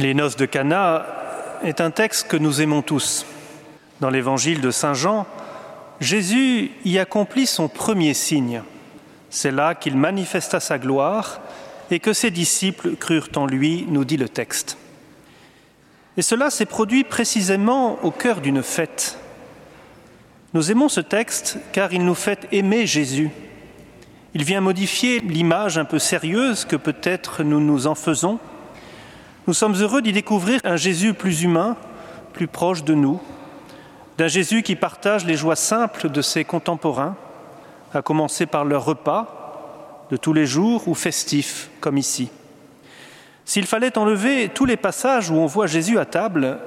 Les noces de Cana est un texte que nous aimons tous. Dans l'évangile de Saint Jean, Jésus y accomplit son premier signe. C'est là qu'il manifesta sa gloire et que ses disciples crurent en lui, nous dit le texte. Et cela s'est produit précisément au cœur d'une fête. Nous aimons ce texte car il nous fait aimer Jésus. Il vient modifier l'image un peu sérieuse que peut-être nous nous en faisons nous sommes heureux d'y découvrir un Jésus plus humain, plus proche de nous, d'un Jésus qui partage les joies simples de ses contemporains, à commencer par leur repas de tous les jours ou festifs comme ici. S'il fallait enlever tous les passages où on voit Jésus à table,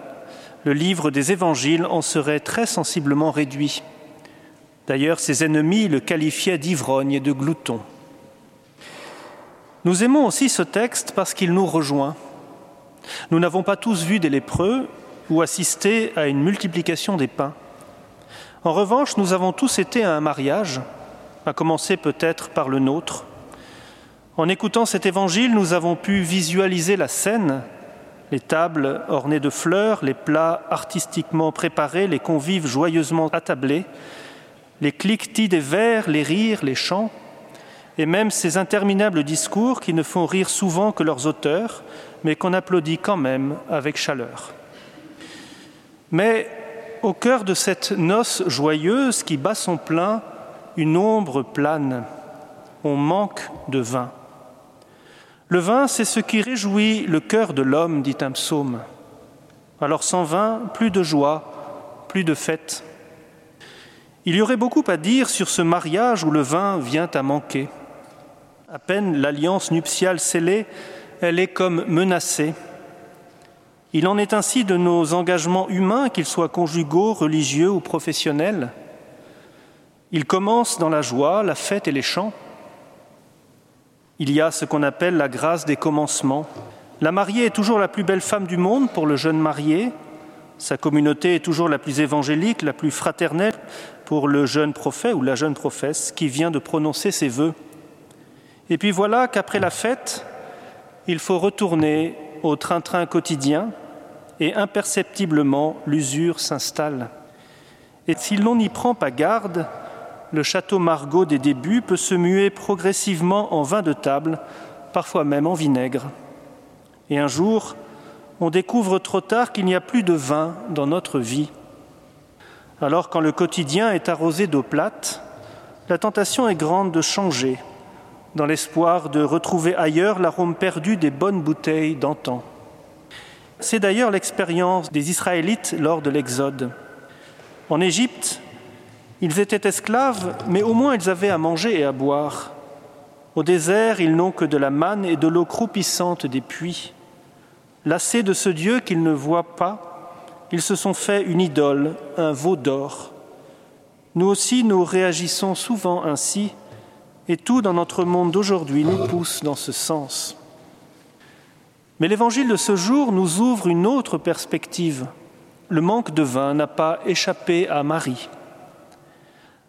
le livre des évangiles en serait très sensiblement réduit. D'ailleurs, ses ennemis le qualifiaient d'ivrogne et de glouton. Nous aimons aussi ce texte parce qu'il nous rejoint. Nous n'avons pas tous vu des lépreux ou assisté à une multiplication des pains. En revanche, nous avons tous été à un mariage, à commencer peut-être par le nôtre. En écoutant cet évangile, nous avons pu visualiser la scène, les tables ornées de fleurs, les plats artistiquement préparés, les convives joyeusement attablés, les cliquetis des verres, les rires, les chants, et même ces interminables discours qui ne font rire souvent que leurs auteurs, mais qu'on applaudit quand même avec chaleur. Mais au cœur de cette noce joyeuse qui bat son plein, une ombre plane. On manque de vin. Le vin, c'est ce qui réjouit le cœur de l'homme, dit un psaume. Alors sans vin, plus de joie, plus de fête. Il y aurait beaucoup à dire sur ce mariage où le vin vient à manquer. À peine l'alliance nuptiale scellée, elle est comme menacée. Il en est ainsi de nos engagements humains, qu'ils soient conjugaux, religieux ou professionnels. Ils commencent dans la joie, la fête et les chants. Il y a ce qu'on appelle la grâce des commencements. La mariée est toujours la plus belle femme du monde pour le jeune marié. Sa communauté est toujours la plus évangélique, la plus fraternelle pour le jeune prophète ou la jeune prophète qui vient de prononcer ses vœux. Et puis voilà qu'après la fête, il faut retourner au train-train quotidien et imperceptiblement l'usure s'installe. Et si l'on n'y prend pas garde, le château Margot des débuts peut se muer progressivement en vin de table, parfois même en vinaigre. Et un jour, on découvre trop tard qu'il n'y a plus de vin dans notre vie. Alors quand le quotidien est arrosé d'eau plate, la tentation est grande de changer, dans l'espoir de retrouver ailleurs l'arôme perdu des bonnes bouteilles d'antan. C'est d'ailleurs l'expérience des Israélites lors de l'Exode. En Égypte, ils étaient esclaves, mais au moins ils avaient à manger et à boire. Au désert, ils n'ont que de la manne et de l'eau croupissante des puits. Lassés de ce Dieu qu'ils ne voient pas, ils se sont fait une idole, un veau d'or. Nous aussi, nous réagissons souvent ainsi et tout dans notre monde d'aujourd'hui nous pousse dans ce sens. Mais l'évangile de ce jour nous ouvre une autre perspective. Le manque de vin n'a pas échappé à Marie.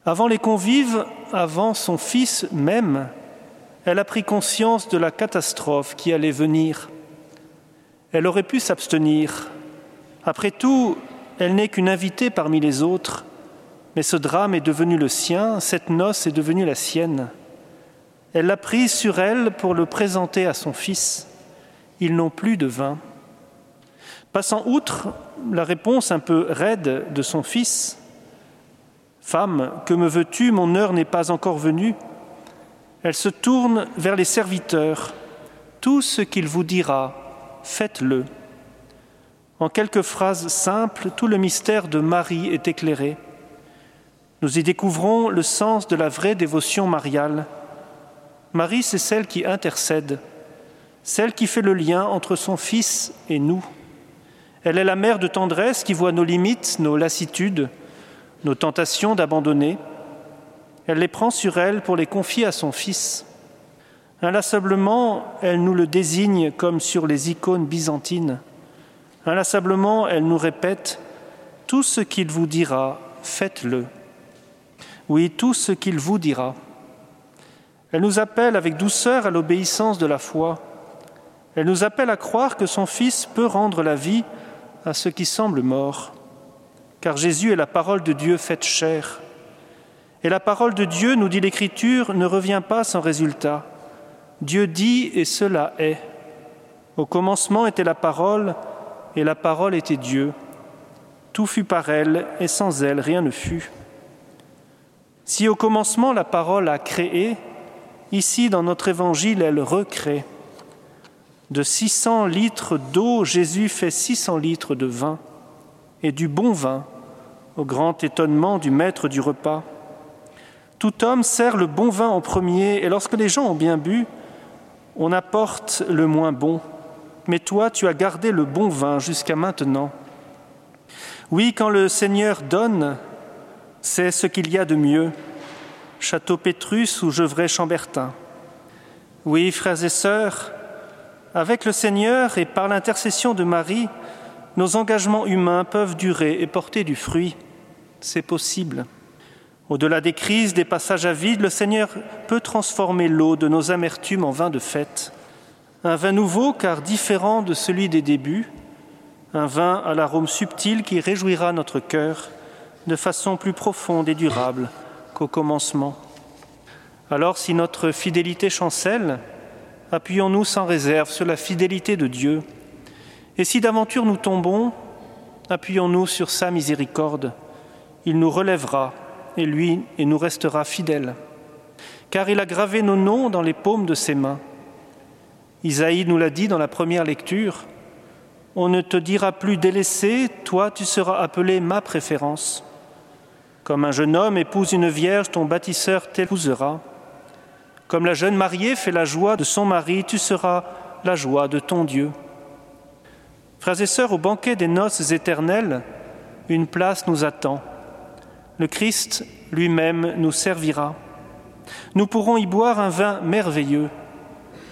Avant les convives, avant son fils même, elle a pris conscience de la catastrophe qui allait venir. Elle aurait pu s'abstenir. Après tout, elle n'est qu'une invitée parmi les autres, mais ce drame est devenu le sien, cette noce est devenue la sienne. Elle l'a pris sur elle pour le présenter à son fils. Ils n'ont plus de vin. Passant outre la réponse un peu raide de son fils, Femme, que me veux-tu? Mon heure n'est pas encore venue. Elle se tourne vers les serviteurs. Tout ce qu'il vous dira, faites-le. En quelques phrases simples, tout le mystère de Marie est éclairé. Nous y découvrons le sens de la vraie dévotion mariale Marie, c'est celle qui intercède, celle qui fait le lien entre son Fils et nous. Elle est la mère de tendresse qui voit nos limites, nos lassitudes, nos tentations d'abandonner. Elle les prend sur elle pour les confier à son Fils. Inlassablement, elle nous le désigne comme sur les icônes byzantines. Inlassablement, elle nous répète Tout ce qu'il vous dira, faites-le. Oui, tout ce qu'il vous dira. Elle nous appelle avec douceur à l'obéissance de la foi. Elle nous appelle à croire que son Fils peut rendre la vie à ceux qui semblent morts, car Jésus est la parole de Dieu faite chair. Et la parole de Dieu, nous dit l'Écriture, ne revient pas sans résultat. Dieu dit et cela est. Au commencement était la parole, et la parole était Dieu. Tout fut par elle, et sans elle rien ne fut. Si au commencement la parole a créé, ici dans notre évangile elle recrée. De 600 litres d'eau, Jésus fait 600 litres de vin, et du bon vin, au grand étonnement du maître du repas. Tout homme sert le bon vin en premier, et lorsque les gens ont bien bu, on apporte le moins bon. Mais toi, tu as gardé le bon vin jusqu'à maintenant. Oui, quand le Seigneur donne, c'est ce qu'il y a de mieux. Château Pétrus ou Gevrey-Chambertin. Oui, frères et sœurs, avec le Seigneur et par l'intercession de Marie, nos engagements humains peuvent durer et porter du fruit. C'est possible. Au-delà des crises, des passages à vide, le Seigneur peut transformer l'eau de nos amertumes en vin de fête. Un vin nouveau car différent de celui des débuts, un vin à l'arôme subtil qui réjouira notre cœur de façon plus profonde et durable qu'au commencement. Alors si notre fidélité chancelle, appuyons-nous sans réserve sur la fidélité de Dieu. Et si d'aventure nous tombons, appuyons-nous sur sa miséricorde. Il nous relèvera et lui et nous restera fidèle. Car il a gravé nos noms dans les paumes de ses mains. Isaïe nous l'a dit dans la première lecture. On ne te dira plus délaissé, toi tu seras appelé ma préférence. Comme un jeune homme épouse une vierge, ton bâtisseur t'épousera. Comme la jeune mariée fait la joie de son mari, tu seras la joie de ton Dieu. Frères et sœurs, au banquet des noces éternelles, une place nous attend. Le Christ lui-même nous servira. Nous pourrons y boire un vin merveilleux,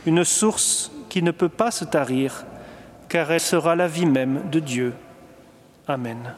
une source qui ne peut pas se tarir, car elle sera la vie même de Dieu. Amen.